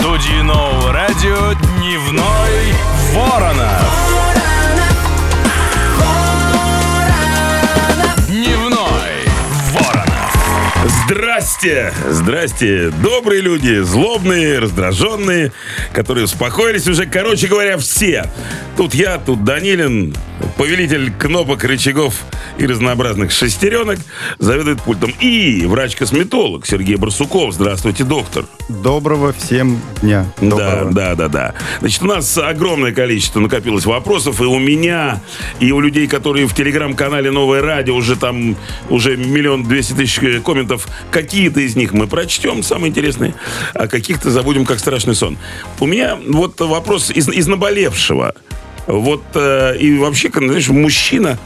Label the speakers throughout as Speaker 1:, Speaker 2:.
Speaker 1: студии нового радио «Дневной Воронов». Дневной Воронов.
Speaker 2: Здрасте! Здрасте! Добрые люди, злобные, раздраженные, которые успокоились уже, короче говоря, все. Тут я, тут Данилин, повелитель кнопок, рычагов и разнообразных шестеренок, заведует пультом. И врач-косметолог Сергей Барсуков. Здравствуйте, доктор.
Speaker 3: Доброго всем дня.
Speaker 2: Да,
Speaker 3: Доброго.
Speaker 2: да, да, да. Значит, у нас огромное количество накопилось вопросов, и у меня, и у людей, которые в телеграм-канале «Новое радио», уже там, уже миллион двести тысяч комментов, какие-то из них мы прочтем, самые интересные, а каких-то забудем, как страшный сон. У меня вот вопрос из, из наболевшего. Вот, э, и вообще, знаешь, мужчина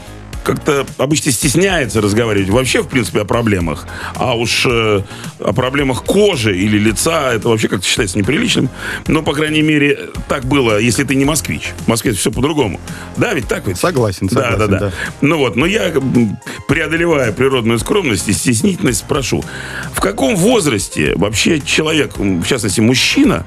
Speaker 2: как-то обычно стесняется разговаривать вообще, в принципе, о проблемах. А уж э, о проблемах кожи или лица, это вообще как-то считается неприличным. Но, по крайней мере, так было, если ты не москвич. В Москве все по-другому. Да, ведь так ведь?
Speaker 3: Согласен,
Speaker 2: Да,
Speaker 3: согласен,
Speaker 2: да, да,
Speaker 3: да.
Speaker 2: Ну вот, но я, м, преодолевая природную скромность и стеснительность, спрошу, в каком возрасте вообще человек, в частности мужчина,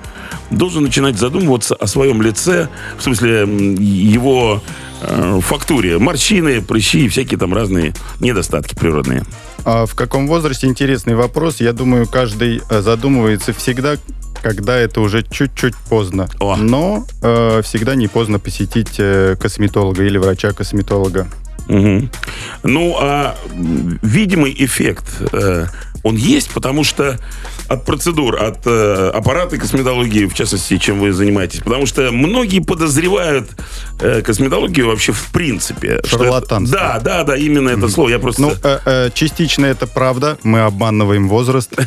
Speaker 2: должен начинать задумываться о своем лице, в смысле его э, фактуре, морщины, прыщи и всякие там разные недостатки природные.
Speaker 3: А в каком возрасте интересный вопрос. Я думаю, каждый э, задумывается всегда, когда это уже чуть-чуть поздно.
Speaker 2: О.
Speaker 3: Но э, всегда не поздно посетить э, косметолога или врача-косметолога.
Speaker 2: Мгм. Ну, а видимый эффект, э, он есть, потому что от процедур, от э, аппарата косметологии, в частности, чем вы занимаетесь, потому что многие подозревают э, косметологию вообще в принципе. это-
Speaker 3: Шарлатанство.
Speaker 2: Да, да, да, именно это слово. Я просто...
Speaker 3: Ну, э, э, частично это правда. Мы обманываем возраст.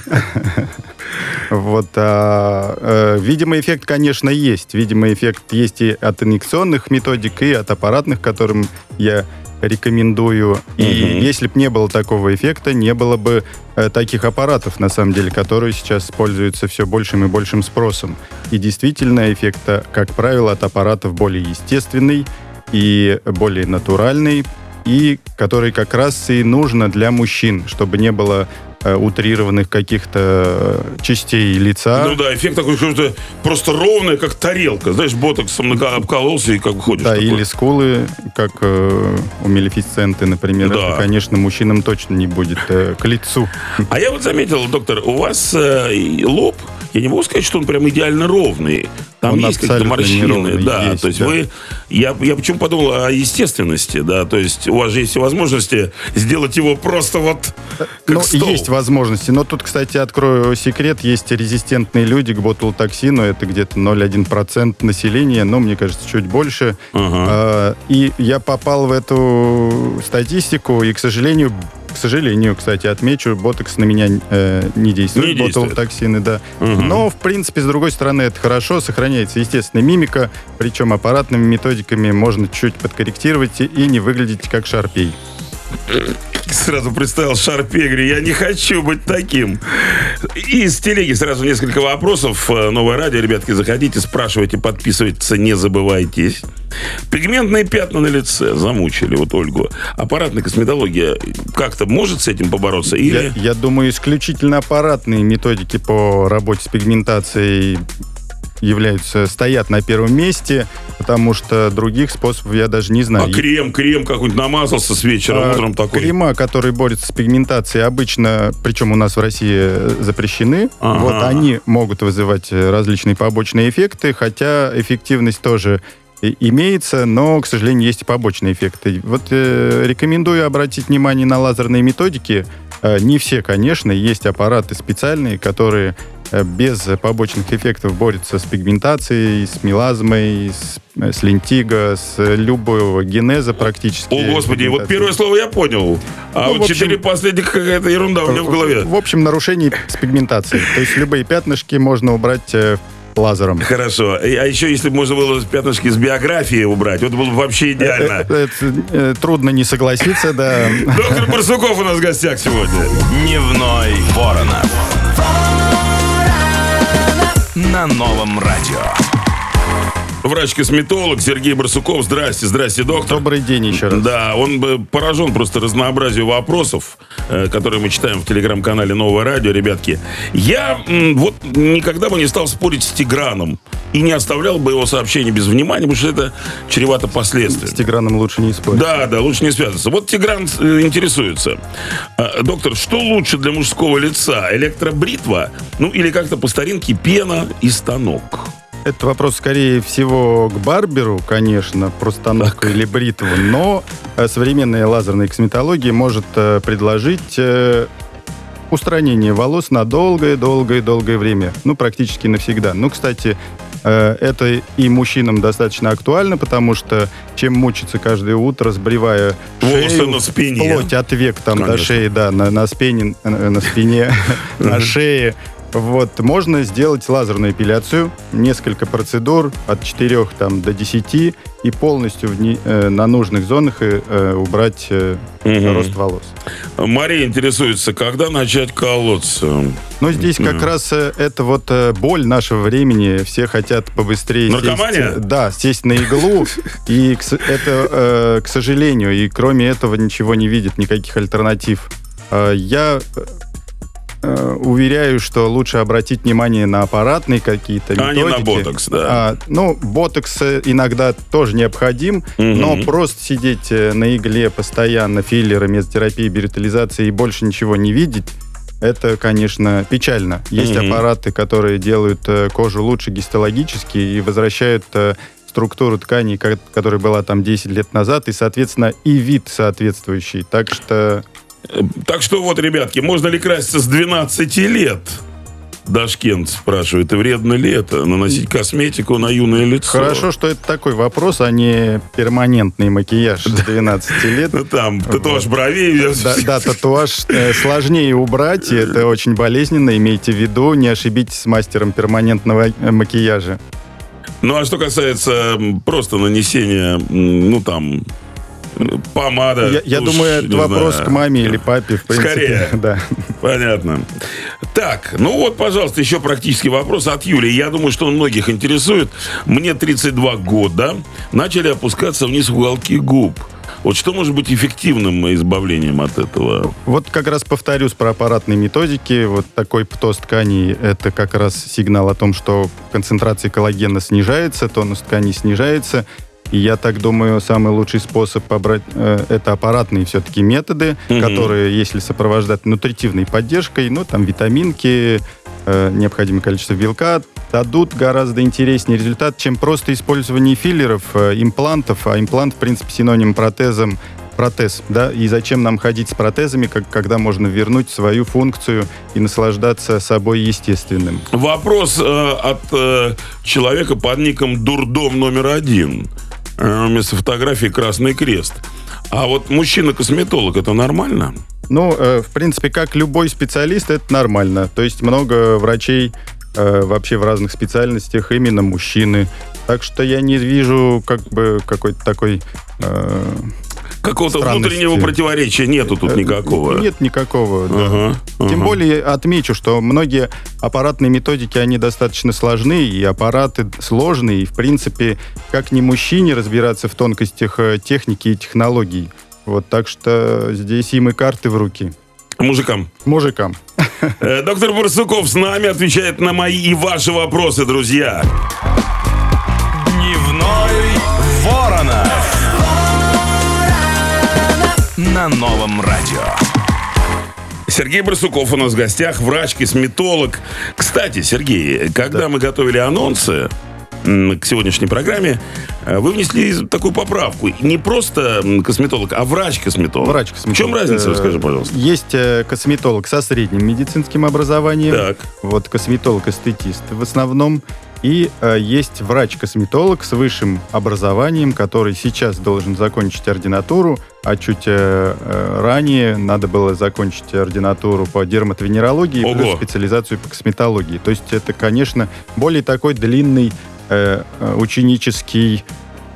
Speaker 3: Вот, а, э, видимый эффект, конечно, есть. Видимый эффект есть и от инъекционных методик, и от аппаратных, которым я рекомендую. И
Speaker 2: Мгм.
Speaker 3: если бы не было такого эффекта, не было бы таких аппаратов, на самом деле, которые сейчас пользуются все большим и большим спросом. И действительно, эффект, э, как правило, от аппаратов более естественный и более натуральный, и который как раз и нужно для мужчин, чтобы не было э, утрированных каких-то э, частей лица.
Speaker 2: Ну да, эффект такой, что просто ровная, как тарелка. Знаешь, ботоксом обкололся и как ходишь.
Speaker 3: Да,
Speaker 2: такой.
Speaker 3: или скулы, как э, у Мелефисценты, например.
Speaker 2: Да.
Speaker 3: Это, конечно, мужчинам точно не будет э, к лицу.
Speaker 2: А я вот заметил, доктор, у вас э, лоб, я не могу сказать, что он прям идеально ровный. Там
Speaker 3: Он
Speaker 2: есть какие-то морщины.
Speaker 3: неровный,
Speaker 2: Да,
Speaker 3: есть,
Speaker 2: то есть
Speaker 3: да.
Speaker 2: вы... Я, я почему подумал о естественности, да, то есть у вас же есть возможности сделать его просто вот как
Speaker 3: Ну,
Speaker 2: стол.
Speaker 3: есть возможности. Но тут, кстати, открою секрет. Есть резистентные люди к ботулотоксину. Это где-то 0,1% населения, но, мне кажется, чуть больше.
Speaker 2: Ага.
Speaker 3: А, И я попал в эту статистику, и, к сожалению, сожалению, кстати, отмечу, ботокс на меня э, не действует,
Speaker 2: Не действует.
Speaker 3: ботулотоксины, да.
Speaker 2: Мгм.
Speaker 3: Но, в принципе, с другой стороны, это хорошо, сохраняется естественная мимика, причем аппаратными методиками можно чуть подкорректировать и- и не выглядеть как шарпей.
Speaker 2: Сразу представил Шарпе, говорю, я не хочу быть таким. Из телеги сразу несколько вопросов. Э, Новое радио, ребятки, заходите, спрашивайте, подписывайтесь, не забывайтесь. Пигментные пятна на лице замучили вот Ольгу. Аппаратная косметология как-то может с этим побороться? Или...
Speaker 3: Я, я думаю, исключительно аппаратные методики по работе с пигментацией являются, стоят на первом месте, потому что других способов я даже не знаю.
Speaker 2: А крем, крем какой-нибудь намазался с вечера,
Speaker 3: А,
Speaker 2: утром такой.
Speaker 3: Крема, которые борются с пигментацией, обычно, причем у нас в России э, запрещены.
Speaker 2: Ага.
Speaker 3: Вот они могут вызывать э, различные побочные эффекты, хотя эффективность тоже имеется, но, к сожалению, есть и побочные эффекты. Вот э, рекомендую обратить внимание на лазерные методики. Э, не все, конечно, есть аппараты специальные, которые э, без побочных эффектов борются с пигментацией, с мелазмой, с, э, с лентиго, с любого генеза практически.
Speaker 2: О, господи, вот первое слово я понял. А
Speaker 3: Ну,
Speaker 2: вот
Speaker 3: в общем-
Speaker 2: четыре последних какая-то ерунда у меня в голове.
Speaker 3: В общем, нарушений с пигментацией. То есть любые пятнышки можно убрать э, лазером.
Speaker 2: Хорошо. А еще, если бы можно было пятнышки с биографии убрать, вот было бы вообще идеально.
Speaker 3: Э, это, э, трудно не согласиться, да.
Speaker 2: Доктор Барсуков у нас в гостях сегодня.
Speaker 1: Дневной Воронов. На новом радио.
Speaker 2: Врач-косметолог Сергей Барсуков. Здрасте, здрасте, доктор.
Speaker 3: Добрый день еще раз.
Speaker 2: Да, он бы поражен просто разнообразию вопросов, э, которые мы читаем в телеграм-канале Новое радио, ребятки. Я вот никогда бы не стал спорить с Тиграном и не оставлял бы его сообщение без внимания, потому что это чревато
Speaker 3: С
Speaker 2: последствиями.
Speaker 3: Тиграном лучше не спорить.
Speaker 2: Да, да, лучше не связываться. Вот Тигран э, интересуется. А, Доктор, что лучше для мужского лица? Электробритва? Ну, или как-то по старинке пена и станок?
Speaker 3: Это вопрос, скорее всего, к барберу, конечно, про станок или бритву, но э, современная лазерная косметология может э, предложить э, устранение волос на долгое-долгое-долгое время. Ну, практически навсегда. Ну, кстати, это и мужчинам достаточно актуально, потому что чем мучиться каждое утро, сбривая
Speaker 2: Волосы
Speaker 3: шею,
Speaker 2: на спине.
Speaker 3: вплоть от век там до
Speaker 2: Конечно.
Speaker 3: шеи, да, на, на спине, на спине, на шее, вот, можно сделать лазерную эпиляцию, несколько процедур, от 4 там, до 10, и полностью в не- э, на нужных зонах э, э, убрать э,
Speaker 2: Мгм.
Speaker 3: рост волос.
Speaker 2: Мария интересуется, когда начать колоться?
Speaker 3: Но здесь как раз э, это вот э, боль нашего времени. Все хотят побыстрее
Speaker 2: Наркомания?
Speaker 3: сесть, да, сесть на иглу. И это, э, к сожалению, и кроме этого ничего не видят, никаких альтернатив. Э, Я э, уверяю, что лучше обратить внимание на аппаратные какие-то
Speaker 2: А не на
Speaker 3: методики.
Speaker 2: ботокс, да.
Speaker 3: А, ну, ботокс э, иногда тоже необходим,
Speaker 2: Мгм.
Speaker 3: но просто сидеть э, на игле постоянно, филлеры, мезотерапия, биоритализация и больше ничего не видеть, это, конечно, печально. Есть
Speaker 2: Мгм.
Speaker 3: аппараты, которые делают э, кожу лучше гистологически и возвращают э, структуру тканей, ко- которая была там 10 лет назад, и, соответственно, и вид соответствующий. Так что
Speaker 2: Э, Так что вот, ребятки, можно ли краситься с 12 лет? Дашкент спрашивает, и вредно ли это, наносить косметику на юное лицо?
Speaker 3: хорошо, что это такой вопрос, а не перманентный макияж с 12 лет.
Speaker 2: Ну, там, татуаж бровей.
Speaker 3: Да, да, татуаж э, сложнее убрать, это очень болезненно. Имейте в виду, не ошибитесь с мастером перманентного э, макияжа.
Speaker 2: Ну, а что касается просто нанесения, ну, там, помада.
Speaker 3: Я, я думаю, это вопрос
Speaker 2: знаю.
Speaker 3: к маме или папе, в принципе.
Speaker 2: Скорее.
Speaker 3: Да.
Speaker 2: Понятно. Так, ну вот, пожалуйста, еще практический вопрос от Юли. Я думаю, что он многих интересует. Мне 32 года. Начали опускаться вниз уголки губ. Вот что может быть эффективным избавлением от этого?
Speaker 3: Вот как раз повторюсь про аппаратные методики. Вот такой птоз тканей – это как раз сигнал о том, что концентрация коллагена снижается, тонус тканей снижается. И я так думаю, самый лучший способ побрать э, это аппаратные все-таки методы,
Speaker 2: Мгм.
Speaker 3: которые, если сопровождать нутритивной поддержкой, ну, там, витаминки, э, необходимое количество белка, дадут гораздо интереснее результат, чем просто использование филлеров, э, имплантов. А имплант, в принципе, синоним протезом протез, да, и зачем нам ходить с протезами, как, когда можно вернуть свою функцию и наслаждаться собой естественным.
Speaker 2: Вопрос э, от э, человека под ником Дурдом номер один. Э, вместо фотографии Красный Крест. А вот мужчина-косметолог, это нормально?
Speaker 3: Ну, э, в принципе, как любой специалист, это нормально. То есть много врачей э, вообще в разных специальностях именно мужчины. Так что я не вижу как бы какой-то такой... э,
Speaker 2: Какого-то внутреннего противоречия нету тут
Speaker 3: э,
Speaker 2: никакого.
Speaker 3: Нет никакого, да.
Speaker 2: Ага,
Speaker 3: Тем
Speaker 2: ага.
Speaker 3: более отмечу, что многие аппаратные методики, они достаточно сложны, и аппараты сложные, и, в принципе, как ни мужчине разбираться в тонкостях э, техники и технологий. Вот, так что здесь им и карты в руки.
Speaker 2: Мужикам.
Speaker 3: Мужикам.
Speaker 2: Э, Доктор Барсуков с нами отвечает на мои и ваши вопросы, друзья.
Speaker 1: На новом радио.
Speaker 2: Сергей Барсуков у нас в гостях, врач-косметолог. Кстати, Сергей, когда мы готовили анонсы к сегодняшней программе, э, вы внесли такую поправку. Не просто косметолог, а врач-косметолог.
Speaker 3: Врач-косметолог.
Speaker 2: В чем разница,
Speaker 3: Э,
Speaker 2: расскажи, пожалуйста.
Speaker 3: Есть э, косметолог со средним медицинским образованием.
Speaker 2: Так.
Speaker 3: Вот косметолог-эстетист в основном. И э, есть врач-косметолог с высшим образованием, который сейчас должен закончить ординатуру, а чуть э, э, ранее надо было закончить ординатуру по дерматовенерологии
Speaker 2: Ого.
Speaker 3: плюс специализацию по косметологии. То есть это, конечно, более такой длинный э, э, ученический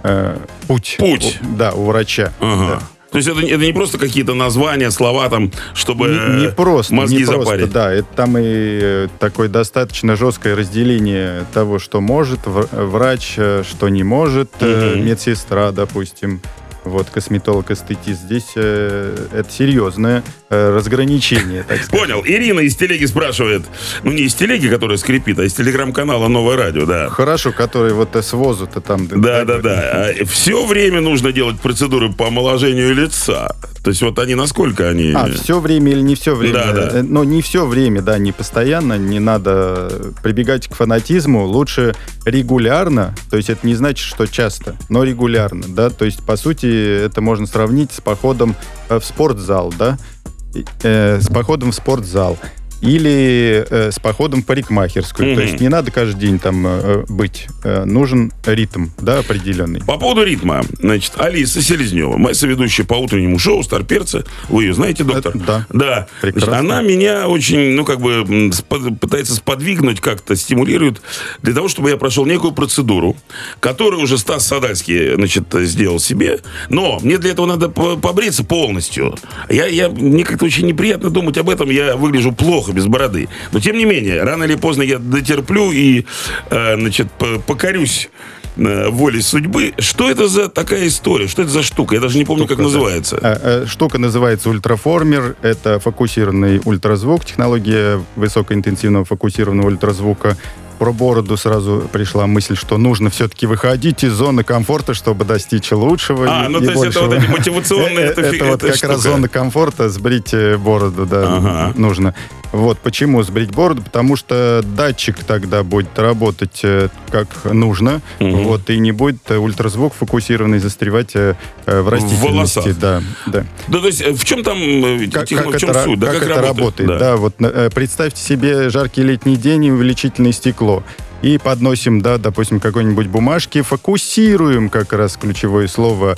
Speaker 3: э, путь.
Speaker 2: Путь.
Speaker 3: У- да, у врача.
Speaker 2: Ага.
Speaker 3: Да.
Speaker 2: То есть это, это не просто какие-то названия, слова там, чтобы
Speaker 3: Не, не
Speaker 2: э,
Speaker 3: просто,
Speaker 2: мозги
Speaker 3: не просто,
Speaker 2: запарить.
Speaker 3: да. Это там и такое достаточно жесткое разделение того, что может врач, что не может,
Speaker 2: Мгм.
Speaker 3: медсестра, допустим. Вот, косметолог, эстетист. Здесь э, это серьезное э, разграничение, так сказать.
Speaker 2: Понял. Ирина из телеги спрашивает. Ну, не из телеги, которая скрипит, а из телеграм-канала «Новое радио», да.
Speaker 3: Хорошо, который вот э, с возу-то там...
Speaker 2: Да, да, да. Все время нужно делать процедуры по омоложению лица. То есть вот они насколько они...
Speaker 3: А, все время или не все время?
Speaker 2: Да, да.
Speaker 3: Э, Но не все время, да, не постоянно, не надо прибегать к фанатизму. Лучше регулярно, то есть это не значит, что часто, но регулярно, да. То есть, по сути, это можно сравнить с походом э, в спортзал, да, э, с походом в спортзал. Или э, с походом в парикмахерскую.
Speaker 2: Мгм.
Speaker 3: То есть не надо каждый день там э, быть. Э, нужен ритм, да, определенный.
Speaker 2: По поводу ритма, значит, Алиса Селезнева, моя соведущая по утреннему шоу «Старперца». Вы ее знаете, доктор?
Speaker 3: Э, да.
Speaker 2: Да. Значит,
Speaker 3: Прекрасно.
Speaker 2: она меня очень, ну, как бы, спод- пытается сподвигнуть как-то, стимулирует для того, чтобы я прошел некую процедуру, которую уже Стас Садальский, значит, сделал себе. Но мне для этого надо по- побриться полностью. Я, я, мне как-то очень неприятно думать об этом. Я выгляжу плохо без бороды. Но, тем не менее, рано или поздно я дотерплю и, э, значит, по- покорюсь э, воле судьбы. Что это за такая история? Что это за штука? Я даже не помню, как
Speaker 3: Штука, да.
Speaker 2: называется.
Speaker 3: Э, э, Штука называется ультраформер. Это фокусированный ультразвук, технология высокоинтенсивного фокусированного ультразвука. Про бороду сразу пришла мысль, что нужно все-таки выходить из зоны комфорта, чтобы достичь лучшего.
Speaker 2: А,
Speaker 3: и-
Speaker 2: ну
Speaker 3: и
Speaker 2: то есть это вот эти мотивационные...
Speaker 3: Э,
Speaker 2: это
Speaker 3: вот как раз зона комфорта, сбрить бороду, да,
Speaker 2: Ага.
Speaker 3: нужно. Вот почему сбрить бороду, потому что датчик тогда будет работать э, как нужно,
Speaker 2: Мгм.
Speaker 3: вот, и не будет э, ультразвук фокусированный застревать э, в растительности.
Speaker 2: волосах.
Speaker 3: Да, да.
Speaker 2: Да, то есть в чем там
Speaker 3: Как,
Speaker 2: техно-
Speaker 3: как
Speaker 2: в чем
Speaker 3: это,
Speaker 2: суть? Да,
Speaker 3: как это работает?
Speaker 2: Да.
Speaker 3: Да, вот представьте себе жаркий летний день и увеличительное стекло. И подносим, да, допустим, какой-нибудь бумажки, фокусируем как раз ключевое слово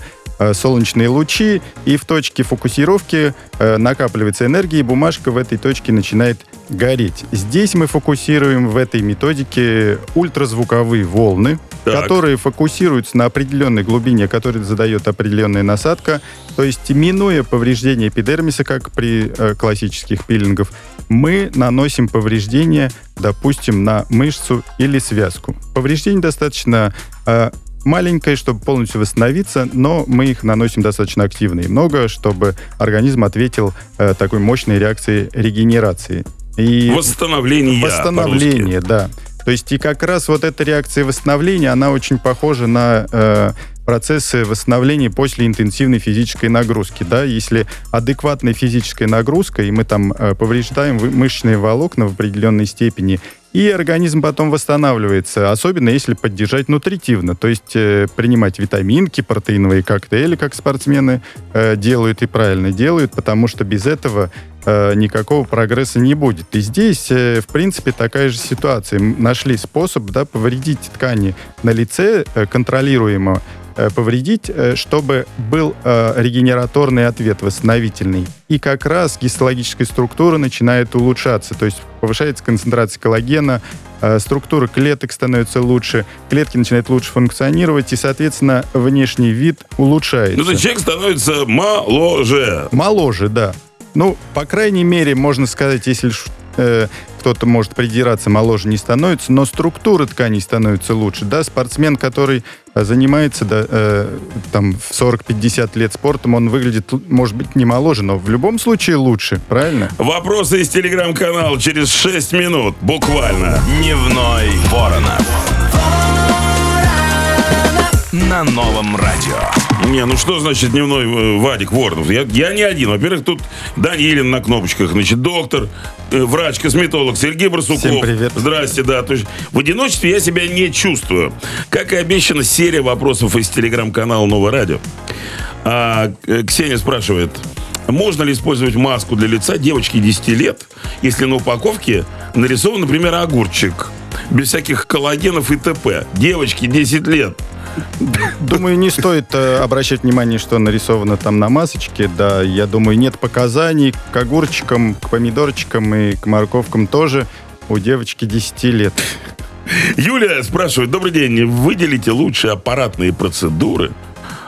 Speaker 3: солнечные лучи, и в точке фокусировки э, накапливается энергия, и бумажка в этой точке начинает гореть. Здесь мы фокусируем в этой методике ультразвуковые волны,
Speaker 2: Так.
Speaker 3: которые фокусируются на определенной глубине, которую задает определенная насадка. То есть, минуя повреждение эпидермиса, как при э, классических пилингах, мы наносим повреждение, допустим, на мышцу или связку. Повреждение достаточно э, маленькое, чтобы полностью восстановиться, но мы их наносим достаточно активно и много, чтобы организм ответил э, такой мощной реакцией регенерации. И
Speaker 2: Восстановление.
Speaker 3: Восстановление, да. То есть и как раз вот эта реакция восстановления, она очень похожа на э, процессы восстановления после интенсивной физической нагрузки. Да? Если адекватная физическая нагрузка, и мы там э, повреждаем мышечные волокна в определенной степени, и организм потом восстанавливается, особенно если поддержать нутритивно, то есть э, принимать витаминки, протеиновые коктейли, как спортсмены э, делают и правильно делают, потому что без этого э, никакого прогресса не будет. И здесь, э, в принципе, такая же ситуация. Нашли способ да, повредить ткани на лице э, контролируемо, повредить, э, чтобы был э, регенераторный ответ, восстановительный. И как раз гистологическая структура начинает улучшаться, то есть повышается концентрация коллагена, э, структура клеток становится лучше, клетки начинают лучше функционировать, и, соответственно, внешний вид улучшается.
Speaker 2: Ну, то есть человек становится моложе.
Speaker 3: Моложе, да. Ну, по крайней мере, можно сказать, если э, кто-то может придираться, моложе не становится, но структура тканей становится лучше. Да, спортсмен, который э, занимается да, э, там в 40-50 лет спортом, он выглядит, может быть, не моложе, но в любом случае лучше, правильно?
Speaker 2: Вопросы из телеграм-канала через 6 минут. Буквально.
Speaker 1: Дневной Ворона. На новом радио.
Speaker 2: Не, ну что значит дневной э, Вадик Воронов? Я, я не один. Во-первых, тут Данилин на кнопочках, значит, доктор, э, врач-косметолог Сергей Барсуков.
Speaker 3: Всем привет.
Speaker 2: Здрасте, да. То есть в одиночестве я себя не чувствую. Как и обещано, серия вопросов из телеграм-канала Новое радио. А, э, Ксения спрашивает, можно ли использовать маску для лица девочки 10 лет, если на упаковке нарисован, например, огурчик, без всяких коллагенов и т.п. Девочки 10 лет.
Speaker 3: Думаю, не стоит э, обращать внимание, что нарисовано там на масочке. Да, я думаю, нет показаний к огурчикам, к помидорчикам и к морковкам тоже. У девочки 10 лет.
Speaker 2: Юлия спрашивает, добрый день, выделите лучшие аппаратные процедуры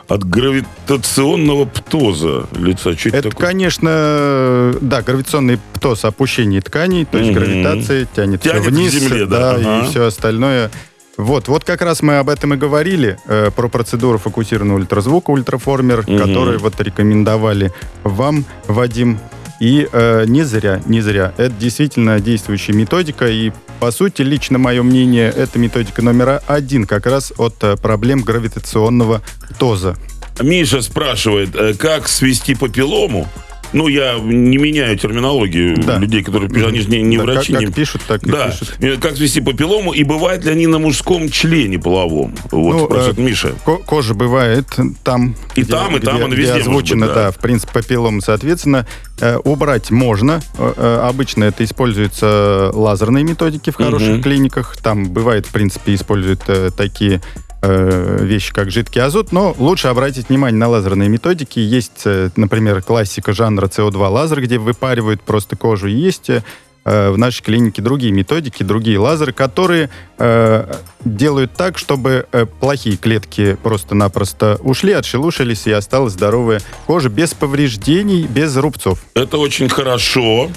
Speaker 2: от гравитационного птоза лица. Что это,
Speaker 3: Это,
Speaker 2: такое?
Speaker 3: конечно, да, гравитационный птоз опущение тканей, то есть гравитация тянет,
Speaker 2: Тянет
Speaker 3: все
Speaker 2: к
Speaker 3: вниз,
Speaker 2: земле, да, ага.
Speaker 3: и все остальное. Вот, вот как раз мы об этом и говорили, э, про процедуру фокусированного ультразвука, ультраформер,
Speaker 2: Мгм.
Speaker 3: который вот рекомендовали вам, Вадим. И э, не зря, не зря. Это действительно действующая методика, и, по сути, лично мое мнение, это методика номер один как раз от э, проблем гравитационного ТОЗа.
Speaker 2: Миша спрашивает, э, как свести папиллому? Ну, я не меняю терминологию
Speaker 3: Да.
Speaker 2: людей, которые пишут, они же не, не
Speaker 3: Да,
Speaker 2: врачи.
Speaker 3: как,
Speaker 2: не-
Speaker 3: как пишут, так и
Speaker 2: Да,
Speaker 3: пишут.
Speaker 2: Э, как свести папиллому, и бывают ли они на мужском члене половом? Вот
Speaker 3: Ну,
Speaker 2: спрашивает
Speaker 3: э,
Speaker 2: Миша.
Speaker 3: Ко- кожа бывает там.
Speaker 2: И там, и там,
Speaker 3: где, где
Speaker 2: везде может
Speaker 3: озвучено,
Speaker 2: быть, да.
Speaker 3: да. в принципе, папиллом, соответственно, э, убрать можно. Э, э, обычно это используются лазерные методики в хороших
Speaker 2: Мгм.
Speaker 3: клиниках. Там бывает, в принципе, используют э, такие э, вещи, как жидкий азот, но лучше обратить внимание на лазерные методики. Есть, э, например, классика жанра CO2 лазер, где выпаривают просто кожу. Есть э, в нашей клинике другие методики, другие лазеры, которые э, делают так, чтобы э, плохие клетки просто-напросто ушли, отшелушились, и осталась здоровая кожа без повреждений, без рубцов.
Speaker 2: Это очень хорошо,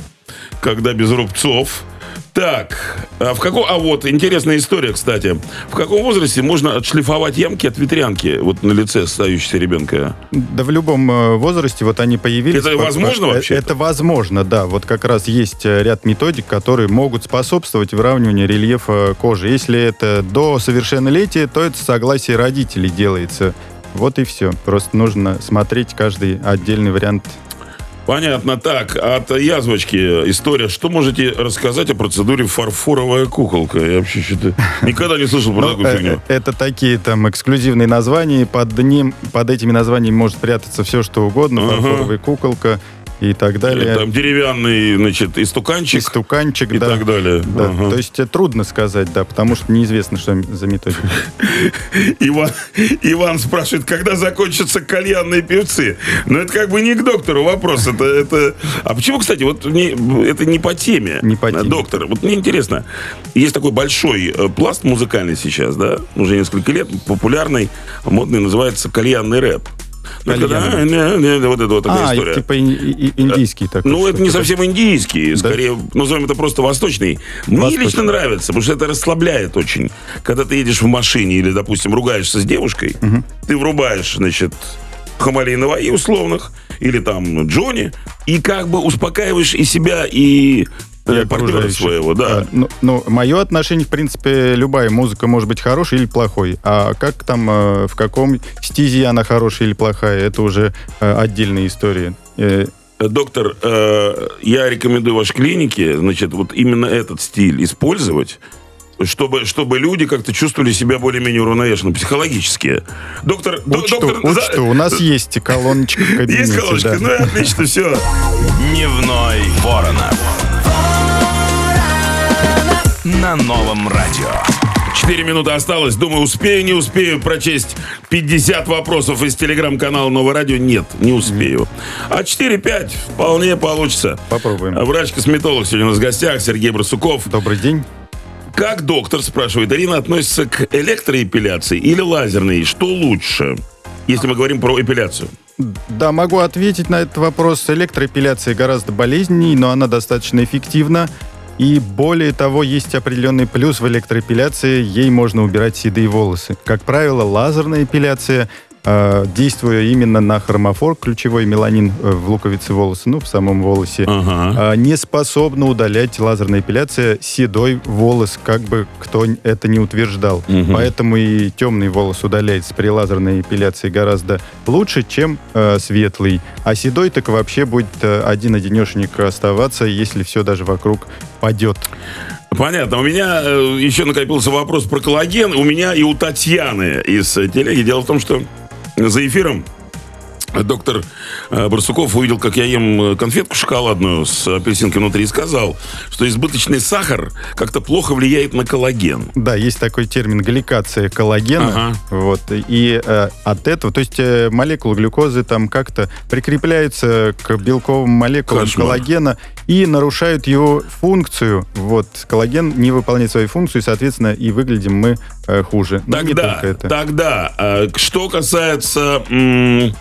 Speaker 2: когда без рубцов. Так, а в каком... А вот, интересная история, кстати. В каком возрасте можно отшлифовать ямки от ветрянки вот на лице остающегося ребенка?
Speaker 3: Да в любом э, возрасте вот они появились.
Speaker 2: Это возможно
Speaker 3: по-
Speaker 2: вообще?
Speaker 3: Это возможно, да. Вот как раз есть э, ряд методик, которые могут способствовать выравниванию рельефа кожи. Если это до совершеннолетия, то это согласие родителей делается. Вот и все. Просто нужно смотреть каждый отдельный вариант.
Speaker 2: Понятно. Так, от язвочки история. Что можете рассказать о процедуре фарфоровая куколка? Я вообще что-то никогда не слышал про
Speaker 3: Ну,
Speaker 2: такую
Speaker 3: э,
Speaker 2: фигню.
Speaker 3: э, Это такие там эксклюзивные названия. Под, ним, под этими названиями может прятаться все, что угодно. Фарфоровая куколка и так далее.
Speaker 2: Там деревянный, значит, истуканчик
Speaker 3: Истуканчик,
Speaker 2: и
Speaker 3: да.
Speaker 2: так далее.
Speaker 3: Да,
Speaker 2: Ага.
Speaker 3: То есть трудно сказать, да, потому что неизвестно, что за методика.
Speaker 2: Иван, Иван спрашивает, когда закончатся кальянные певцы? Ну, это как бы не к доктору вопрос. Это, это... А почему, кстати, вот не, это не по теме,
Speaker 3: Не по теме.
Speaker 2: доктор? Вот мне интересно, есть такой большой э, пласт музыкальный сейчас, да, уже несколько лет, популярный, модный, называется кальянный рэп. Ну, это когда,
Speaker 3: Кальянный.
Speaker 2: «А, не, не», вот это вот такая
Speaker 3: А,
Speaker 2: история.
Speaker 3: типа индийский такой.
Speaker 2: Ну, это не совсем индийский, скорее, назовем это просто восточный. Мне лично нравится, потому что это расслабляет очень. Когда ты едешь в машине или, допустим, ругаешься с девушкой, ты врубаешь, значит, Хамалинова и условных, или там Джонни, и как бы успокаиваешь и себя, и, э,
Speaker 3: И
Speaker 2: партнера своего, да.
Speaker 3: А, Ну, ну, мое отношение, в принципе, любая музыка может быть хорошей или плохой. А как там, э, в каком стизе она хорошая или плохая, это уже э, отдельная история. Э,
Speaker 2: Доктор, э, я рекомендую вашей клинике, значит, вот именно этот стиль использовать, чтобы, чтобы люди как-то чувствовали себя более-менее уравновешенно, психологически. Доктор, до-
Speaker 3: Учту,
Speaker 2: доктор, за-
Speaker 3: учту. У нас есть колоночка в кабинете.
Speaker 2: есть колоночка?
Speaker 3: да.
Speaker 2: Ну, и отлично, все.
Speaker 1: Дневной Воронов. На новом радио.
Speaker 2: Четыре минуты осталось. Думаю, успею, не успею прочесть 50 вопросов из телеграм-канала Новое Радио. Нет, не успею. А 4-5 вполне получится.
Speaker 3: Попробуем.
Speaker 2: Врач-косметолог сегодня у нас в гостях Сергей Барсуков.
Speaker 3: Добрый день.
Speaker 2: Как доктор, спрашивает, Ирина, относится к электроэпиляции или лазерной? Что лучше, если мы говорим про эпиляцию?
Speaker 3: Да, могу ответить на этот вопрос. Электроэпиляция гораздо болезненнее, но она достаточно эффективна. И более того, есть определенный плюс в электроэпиляции. Ей можно убирать седые волосы. Как правило, лазерная эпиляция, действуя именно на хромофор, ключевой меланин э, в луковице волоса, ну, в самом волосе,
Speaker 2: Ага.
Speaker 3: а, не способна удалять лазерная эпиляция седой волос, как бы кто это не утверждал.
Speaker 2: Мгм.
Speaker 3: Поэтому и темный волос удаляется при лазерной эпиляции гораздо лучше, чем э, светлый. А седой так вообще будет э, один-одинешенек оставаться, если все даже вокруг падет.
Speaker 2: Понятно. У меня э, еще накопился вопрос про коллаген. У меня и у Татьяны из телеги. Дело в том, что за эфиром доктор э, Барсуков увидел, как я ем э, конфетку шоколадную с апельсинкой внутри и сказал, что избыточный сахар как-то плохо влияет на коллаген.
Speaker 3: Да, есть такой термин гликация коллагена.
Speaker 2: Ага.
Speaker 3: Вот, и э, от этого, то есть э, молекулы глюкозы там как-то прикрепляются к белковым молекулам
Speaker 2: Кошмар.
Speaker 3: коллагена, и нарушают его функцию. Вот, коллаген не выполняет свою функцию, и, соответственно, и выглядим мы э, хуже.
Speaker 2: Но тогда, тогда, э, что касается м-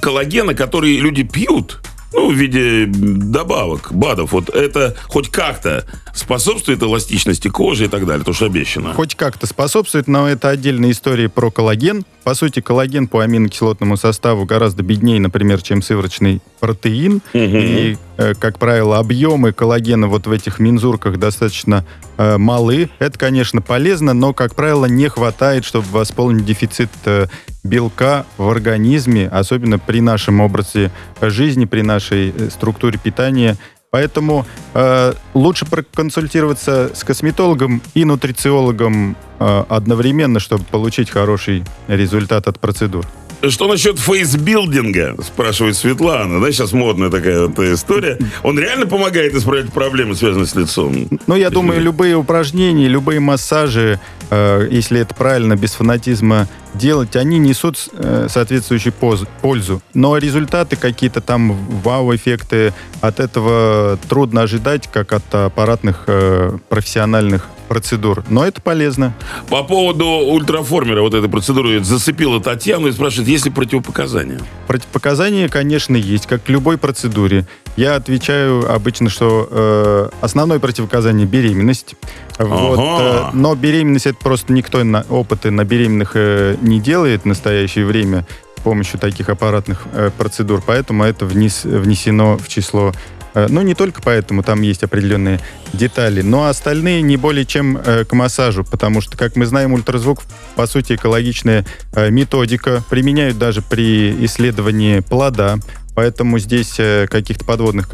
Speaker 2: коллагена, который люди пьют, ну, в виде добавок, БАДов. Вот это хоть как-то способствует эластичности кожи и так далее, то, что обещано.
Speaker 3: Хоть как-то способствует, но это отдельная история про коллаген. По сути, коллаген по аминокислотному составу гораздо беднее, например, чем сывороточный протеин. Угу. И, э, как правило, объемы коллагена вот в этих мензурках достаточно э, малы. Это, конечно, полезно, но, как правило, не хватает, чтобы восполнить дефицит э, белка в организме, особенно при нашем образе жизни, при нашей э, структуре питания. Поэтому э, лучше проконсультироваться с косметологом и нутрициологом э, одновременно, чтобы получить хороший результат от процедур.
Speaker 2: Что насчет фейсбилдинга, спрашивает Светлана. Да, сейчас модная такая вот история. Он реально помогает исправлять проблемы, связанные с лицом?
Speaker 3: Ну, я думаю, любые упражнения, любые массажи, э, если это правильно, без фанатизма делать, они несут э, соответствующую поз, пользу. Но результаты какие-то там, вау-эффекты, от этого трудно ожидать, как от аппаратных э, профессиональных процедур, но это полезно.
Speaker 2: По поводу ультраформера, вот этой процедуры, зацепила Татьяну и спрашивает, есть ли противопоказания?
Speaker 3: Противопоказания, конечно, есть, как к любой процедуре. Я отвечаю обычно, что э, основное противопоказание – беременность. Ага. Вот, э, но беременность – это просто никто на, опыты на беременных э, не делает в настоящее время с помощью таких аппаратных э, процедур, поэтому это вниз, внесено в число Э, ну, не только поэтому, там есть определенные детали, но остальные не более чем э, к массажу, потому что, как мы знаем, ультразвук, по сути, экологичная э, методика, применяют даже при исследовании плода, поэтому здесь каких-то подводных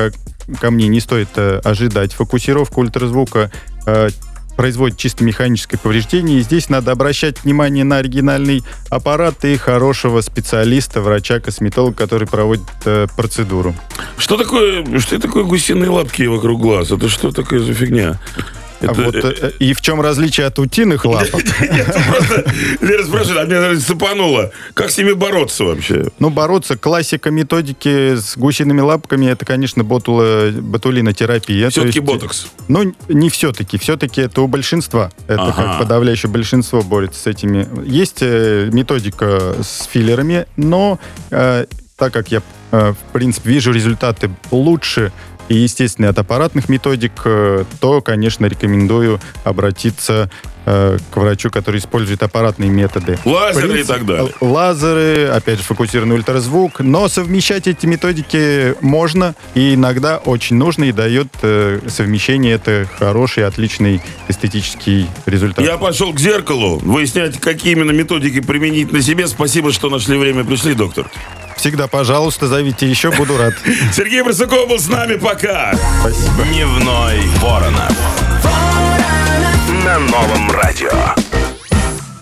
Speaker 3: камней не стоит ожидать. Фокусировка ультразвука производит чисто механическое повреждение. И здесь надо обращать внимание на оригинальный аппарат и хорошего специалиста, врача-косметолога, который проводит э, процедуру.
Speaker 2: Что такое, что такое гусиные лапки вокруг глаз? Это что такое за фигня?
Speaker 3: Это... Вот, э, э, и в чем различие от утиных лапок?
Speaker 2: Лера спрашивает, а меня цепануло. Как с ними бороться вообще?
Speaker 3: Ну, бороться, классика методики с гусиными лапками, это, конечно, ботула, ботулинотерапия.
Speaker 2: Все-таки ботокс?
Speaker 3: Ну, не все-таки. Все-таки это у большинства. Это как подавляющее большинство борется с этими. Есть э, методика с филлерами, но так как я, в принципе, вижу результаты лучше и, естественно, от аппаратных методик, э, то, конечно, рекомендую обратиться э, к врачу, который использует аппаратные методы.
Speaker 2: Лазеры Принцип, и так далее.
Speaker 3: Лазеры, опять же, фокусированный ультразвук. Но совмещать эти методики можно, и иногда очень нужно, и дает э, совмещение это хороший, отличный эстетический результат.
Speaker 2: Я пошел к зеркалу выяснять, какие именно методики применить на себе. Спасибо, что нашли время, пришли, доктор.
Speaker 3: Всегда, пожалуйста, зовите еще, буду рад.
Speaker 2: Сергей Барсуков был с нами, пока.
Speaker 1: Спасибо. Дневной Воронов. На новом радио.